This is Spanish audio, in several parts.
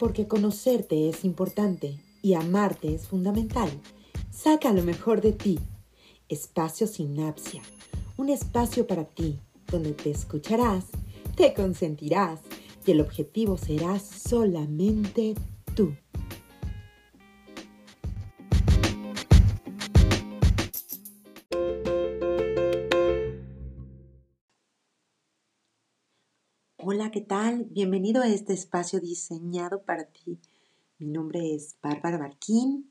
porque conocerte es importante y amarte es fundamental. Saca lo mejor de ti. Espacio Sinapsia, un espacio para ti, donde te escucharás, te consentirás y el objetivo será solamente tú. Hola, ¿qué tal? Bienvenido a este espacio diseñado para ti. Mi nombre es Bárbara Barquín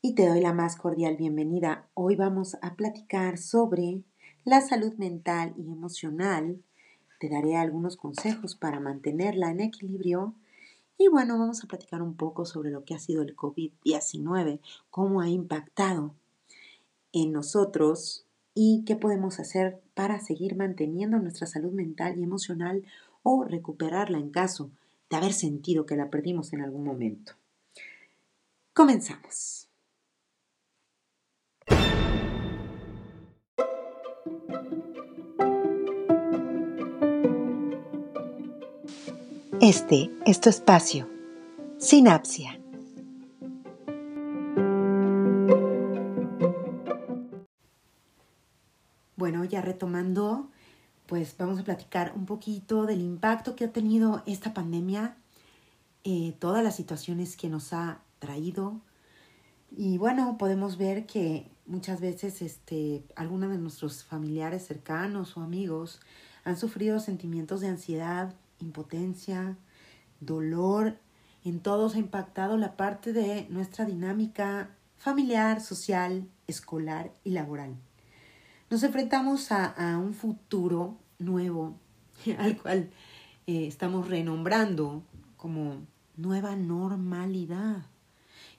y te doy la más cordial bienvenida. Hoy vamos a platicar sobre la salud mental y emocional. Te daré algunos consejos para mantenerla en equilibrio. Y bueno, vamos a platicar un poco sobre lo que ha sido el COVID-19, cómo ha impactado en nosotros y qué podemos hacer para seguir manteniendo nuestra salud mental y emocional o recuperarla en caso de haber sentido que la perdimos en algún momento. Comenzamos. Este es tu espacio. Sinapsia. Bueno, ya retomando pues vamos a platicar un poquito del impacto que ha tenido esta pandemia, eh, todas las situaciones que nos ha traído. Y bueno, podemos ver que muchas veces este, algunos de nuestros familiares cercanos o amigos han sufrido sentimientos de ansiedad, impotencia, dolor. En todos ha impactado la parte de nuestra dinámica familiar, social, escolar y laboral. Nos enfrentamos a, un futuro nuevo al cual eh, estamos renombrando como nueva normalidad.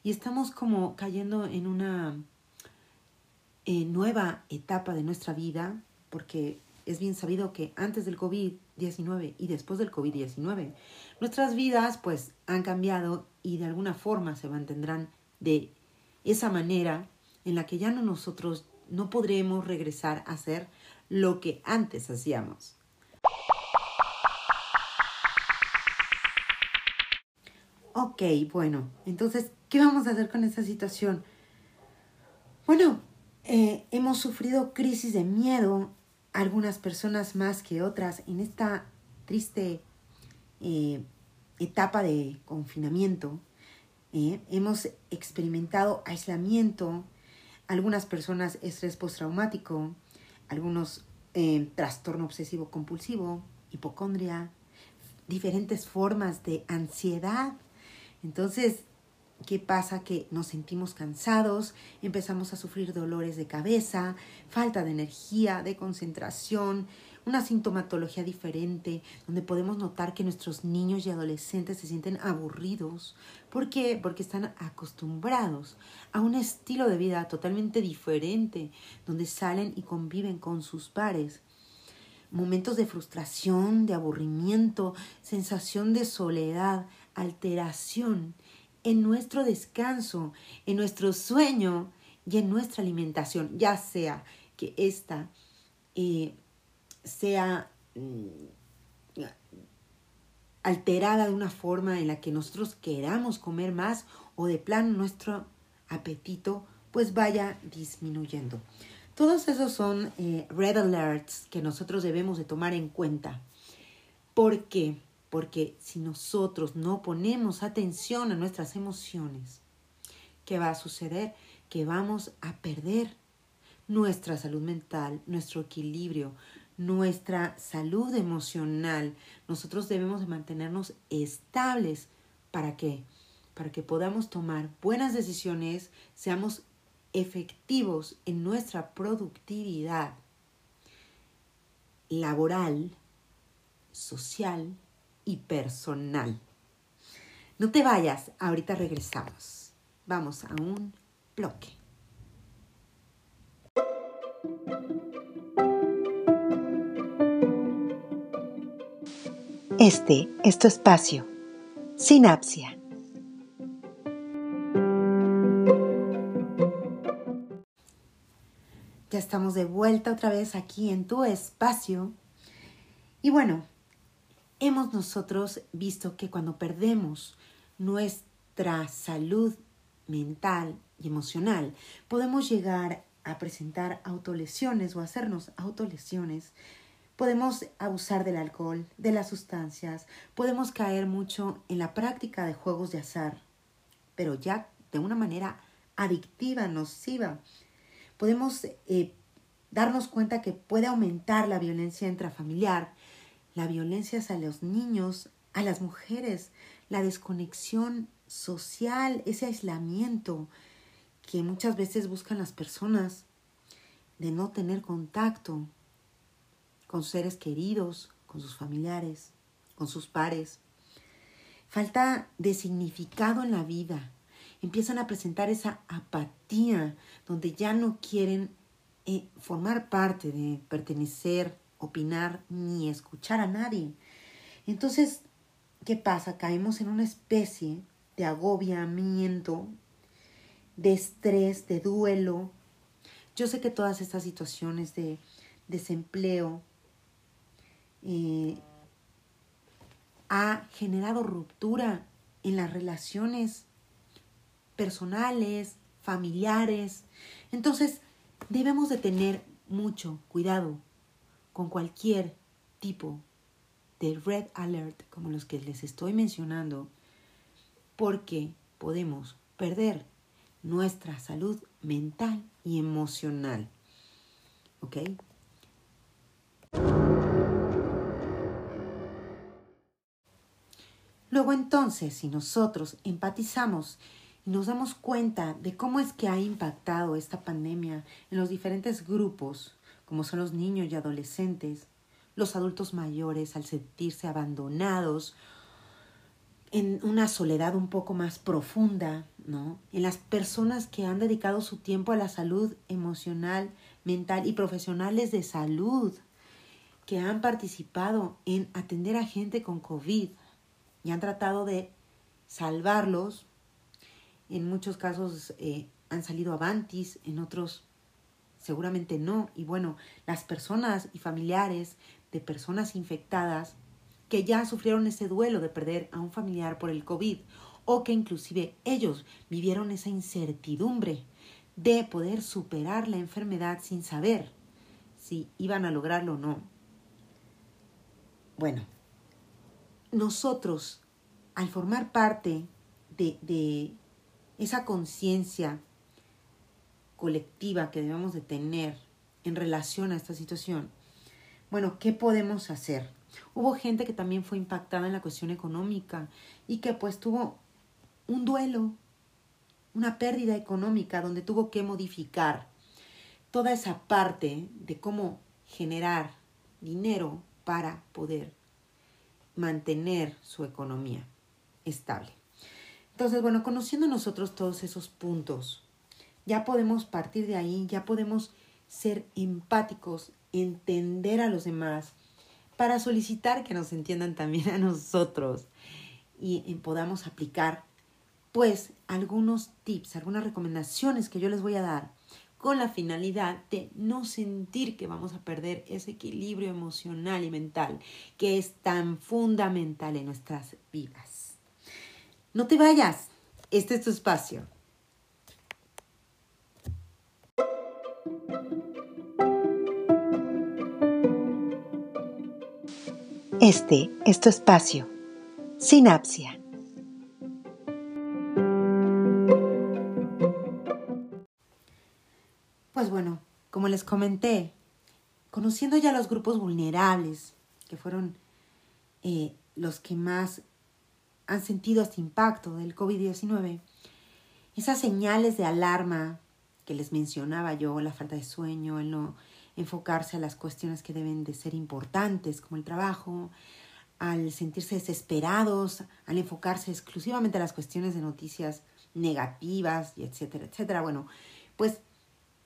Y estamos como cayendo en una eh, nueva etapa de nuestra vida, porque es bien sabido que antes del COVID-19 y después del COVID-19, nuestras vidas pues han cambiado y de alguna forma se mantendrán de esa manera en la que ya no nosotros no podremos regresar a hacer lo que antes hacíamos. Ok, bueno, entonces, ¿qué vamos a hacer con esta situación? Bueno, eh, hemos sufrido crisis de miedo, algunas personas más que otras, en esta triste eh, etapa de confinamiento. Eh, hemos experimentado aislamiento, algunas personas estrés postraumático, algunos eh, trastorno obsesivo compulsivo, hipocondria, diferentes formas de ansiedad. Entonces, ¿qué pasa? Que nos sentimos cansados, empezamos a sufrir dolores de cabeza, falta de energía, de concentración, una sintomatología diferente, donde podemos notar que nuestros niños y adolescentes se sienten aburridos. ¿Por qué? Porque están acostumbrados a un estilo de vida totalmente diferente, donde salen y conviven con sus pares. Momentos de frustración, de aburrimiento, sensación de soledad, alteración en nuestro descanso, en nuestro sueño y en nuestra alimentación, ya sea que esta eh, sea mm, alterada de una forma en la que nosotros queramos comer más o de plano nuestro apetito pues vaya disminuyendo. Todos esos son eh, red alerts que nosotros debemos de tomar en cuenta. ¿Por qué? Porque si nosotros no ponemos atención a nuestras emociones, ¿qué va a suceder? Que vamos a perder nuestra salud mental, nuestro equilibrio, nuestra salud emocional. Nosotros debemos de mantenernos estables. ¿Para qué? Para que podamos tomar buenas decisiones, seamos efectivos en nuestra productividad laboral, social y personal. No te vayas, ahorita regresamos. Vamos a un bloque. Este es tu espacio. Sinapsia. Ya estamos de vuelta otra vez aquí en tu espacio. Y bueno, hemos nosotros visto que cuando perdemos nuestra salud mental y emocional, podemos llegar a presentar autolesiones o hacernos autolesiones. Podemos abusar del alcohol, de las sustancias, podemos caer mucho en la práctica de juegos de azar, pero ya de una manera adictiva, nociva. Podemos eh, darnos cuenta que puede aumentar la violencia intrafamiliar, la violencia hacia los niños, a las mujeres, la desconexión social, ese aislamiento que muchas veces buscan las personas de no tener contacto con seres queridos, con sus familiares, con sus pares. Falta de significado en la vida. Empiezan a presentar esa apatía donde ya no quieren eh, formar parte de pertenecer, opinar ni escuchar a nadie. Entonces, ¿qué pasa? Caemos en una especie de agobiamiento, de estrés, de duelo. Yo sé que todas estas situaciones de desempleo eh, ha generado ruptura en las relaciones personales, familiares. Entonces, debemos de tener mucho cuidado con cualquier tipo de red alert como los que les estoy mencionando, porque podemos perder nuestra salud mental y emocional. ¿Ok? Luego entonces, si nosotros empatizamos y nos damos cuenta de cómo es que ha impactado esta pandemia en los diferentes grupos, como son los niños y adolescentes, los adultos mayores al sentirse abandonados, en una soledad un poco más profunda, ¿no? En las personas que han dedicado su tiempo a la salud emocional, mental y profesionales de salud, que han participado en atender a gente con COVID y han tratado de salvarlos en muchos casos eh, han salido avantis, en otros seguramente no. Y bueno, las personas y familiares de personas infectadas que ya sufrieron ese duelo de perder a un familiar por el COVID o que inclusive ellos vivieron esa incertidumbre de poder superar la enfermedad sin saber si iban a lograrlo o no. Bueno, nosotros, al formar parte de, de esa conciencia colectiva que debemos de tener en relación a esta situación, bueno, ¿qué podemos hacer? Hubo gente que también fue impactada en la cuestión económica y que pues tuvo un duelo, una pérdida económica donde tuvo que modificar toda esa parte de cómo generar dinero para poder mantener su economía estable. Entonces, bueno, conociendo nosotros todos esos puntos, ya podemos partir de ahí, ya podemos ser empáticos, entender a los demás, para solicitar que nos entiendan también a nosotros y, y podamos aplicar pues algunos tips, algunas recomendaciones que yo les voy a dar con la finalidad de no sentir que vamos a perder ese equilibrio emocional y mental que es tan fundamental en nuestras vidas. No te vayas, este es tu espacio. Este es tu espacio. Sinapsia. Pues bueno, como les comenté, conociendo ya los grupos vulnerables, que fueron eh, los que más han sentido este impacto del COVID-19, esas señales de alarma que les mencionaba yo, la falta de sueño, el no enfocarse a las cuestiones que deben de ser importantes, como el trabajo, al sentirse desesperados, al enfocarse exclusivamente a las cuestiones de noticias negativas, y etcétera, etcétera. Bueno, pues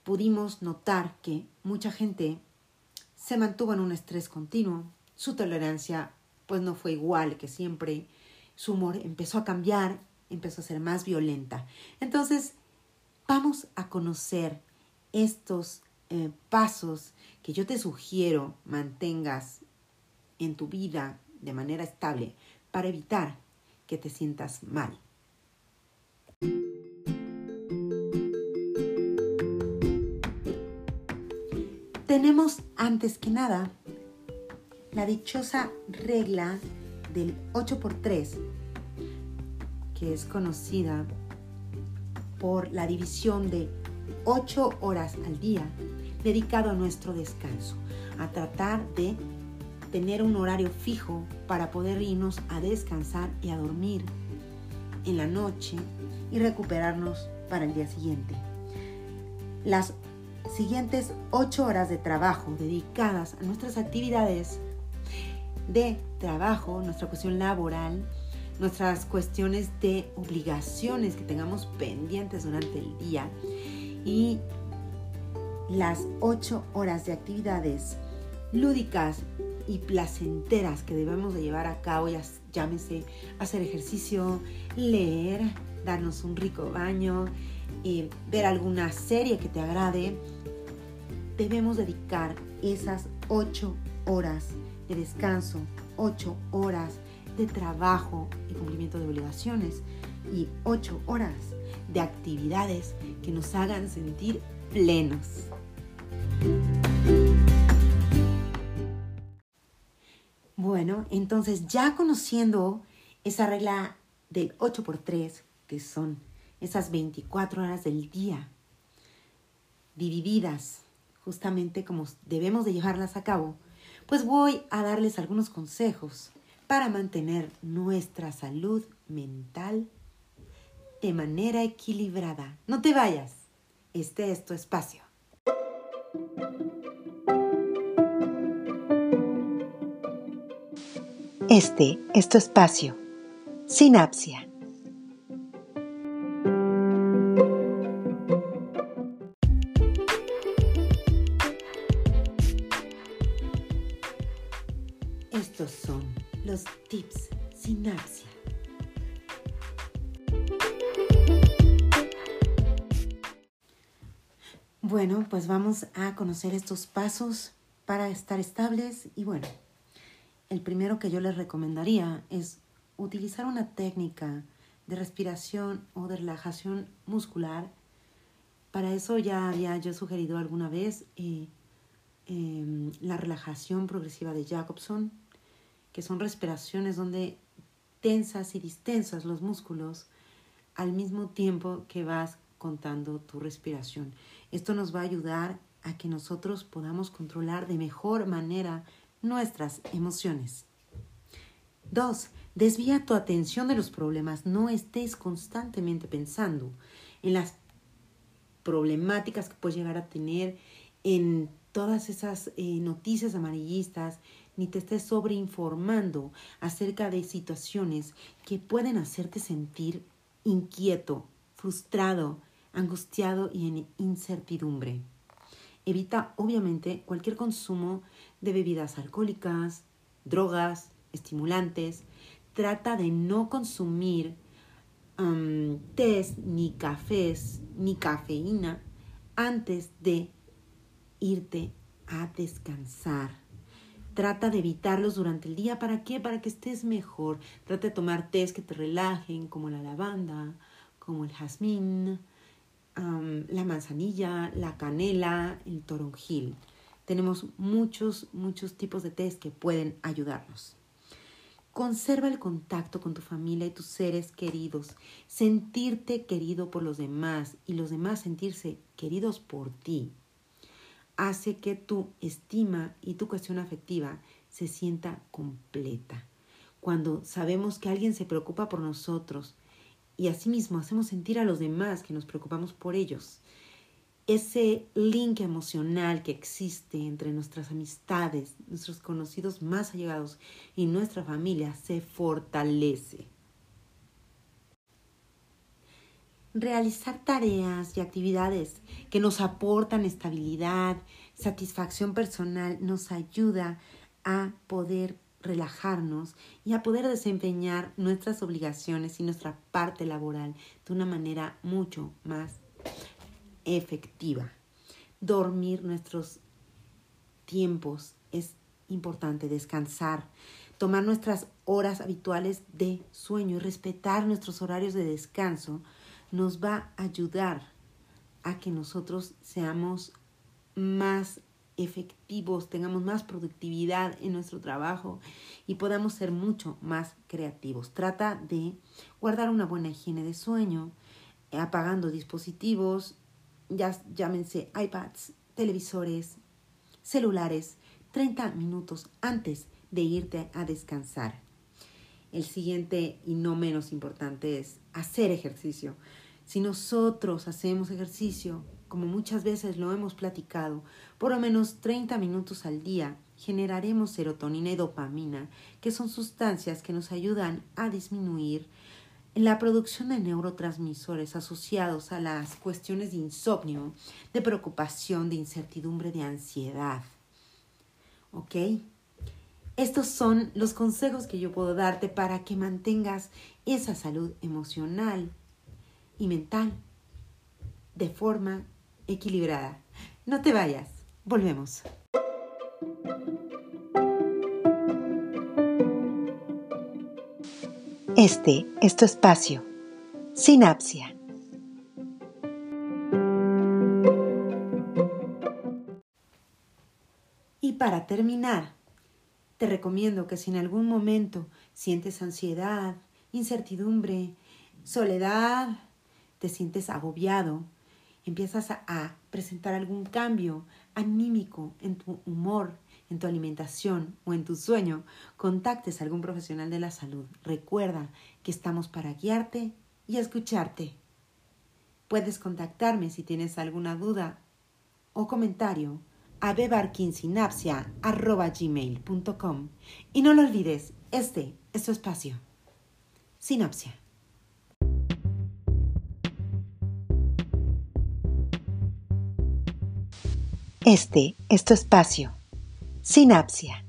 pudimos notar que mucha gente se mantuvo en un estrés continuo, su tolerancia pues no fue igual que siempre, su humor empezó a cambiar, empezó a ser más violenta. Entonces, vamos a conocer estos eh, pasos que yo te sugiero mantengas en tu vida de manera estable para evitar que te sientas mal. Tenemos antes que nada la dichosa regla del 8x3, que es conocida por la división de 8 horas al día dedicado a nuestro descanso, a tratar de tener un horario fijo para poder irnos a descansar y a dormir en la noche y recuperarnos para el día siguiente. Las siguientes ocho horas de trabajo dedicadas a nuestras actividades de trabajo, nuestra cuestión laboral, nuestras cuestiones de obligaciones que tengamos pendientes durante el día y las ocho horas de actividades lúdicas y placenteras que debemos de llevar a cabo, ya llámese hacer ejercicio, leer, darnos un rico baño, y ver alguna serie que te agrade, debemos dedicar esas ocho horas de descanso, ocho horas de trabajo y cumplimiento de obligaciones y ocho horas de actividades que nos hagan sentir plenos. Bueno, entonces ya conociendo esa regla del 8x3, que son esas 24 horas del día, divididas justamente como debemos de llevarlas a cabo, pues voy a darles algunos consejos para mantener nuestra salud mental de manera equilibrada. No te vayas, este es tu espacio. Este es tu espacio. Sinapsia. Pues vamos a conocer estos pasos para estar estables y bueno, el primero que yo les recomendaría es utilizar una técnica de respiración o de relajación muscular. Para eso ya había yo sugerido alguna vez eh, em, la relajación progresiva de Jacobson, que son respiraciones donde tensas y distensas los músculos al mismo tiempo que vas contando tu respiración. Esto nos va a ayudar a que nosotros podamos controlar de mejor manera nuestras emociones. 2. Desvía tu atención de los problemas. No estés constantemente pensando en las problemáticas que puedes llegar a tener, en todas esas eh, noticias amarillistas, ni te estés sobreinformando acerca de situaciones que pueden hacerte sentir inquieto, frustrado, angustiado y en incertidumbre. Evita obviamente cualquier consumo de bebidas alcohólicas, drogas, estimulantes. Trata de no consumir um, tés, ni cafés, ni cafeína antes de irte a descansar. Trata de evitarlos durante el día. ¿Para qué? Para que estés mejor. Trata de tomar tés que te relajen, como la lavanda, como el jazmín, la manzanilla, la canela, el toronjil. Tenemos muchos, muchos tipos de test que pueden ayudarnos. Conserva el contacto con tu familia y tus seres queridos. Sentirte querido por los demás y los demás sentirse queridos por ti hace que tu estima y tu cuestión afectiva se sienta completa. Cuando sabemos que alguien se preocupa por nosotros, y asimismo hacemos sentir a los demás que nos preocupamos por ellos. Ese link emocional que existe entre nuestras amistades, nuestros conocidos más allegados y nuestra familia se fortalece. Realizar tareas y actividades que nos aportan estabilidad, satisfacción personal, nos ayuda a poder relajarnos y a poder desempeñar nuestras obligaciones y nuestra parte laboral de una manera mucho más efectiva. Dormir nuestros tiempos es importante, descansar, tomar nuestras horas habituales de sueño y respetar nuestros horarios de descanso nos va a ayudar a que nosotros seamos más efectivos, tengamos más productividad en nuestro trabajo y podamos ser mucho más creativos. Trata de guardar una buena higiene de sueño, apagando dispositivos, ya, llámense iPads, televisores, celulares, 30 minutos antes de irte a descansar. El siguiente y no menos importante es hacer ejercicio. Si nosotros hacemos ejercicio, como muchas veces lo hemos platicado, por lo menos 30 minutos al día, generaremos serotonina y dopamina, que son sustancias que nos ayudan a disminuir la producción de neurotransmisores asociados a las cuestiones de insomnio, de preocupación, de incertidumbre, de ansiedad. ¿Ok? Estos son los consejos que yo puedo darte para que mantengas esa salud emocional y mental de forma equilibrada. No te vayas, volvemos. Este es tu espacio. Sinapsia. Y para terminar, te recomiendo que si en algún momento sientes ansiedad, incertidumbre, soledad, te sientes agobiado, empiezas a, presentar algún cambio anímico en tu humor, en tu alimentación o en tu sueño, contactes a algún profesional de la salud. Recuerda que estamos para guiarte y escucharte. Puedes contactarme si tienes alguna duda o comentario a bebarkinsinapsia.gmail.com y no lo olvides, este es tu espacio. Sinapsia. Este es tu espacio. Sinapsia.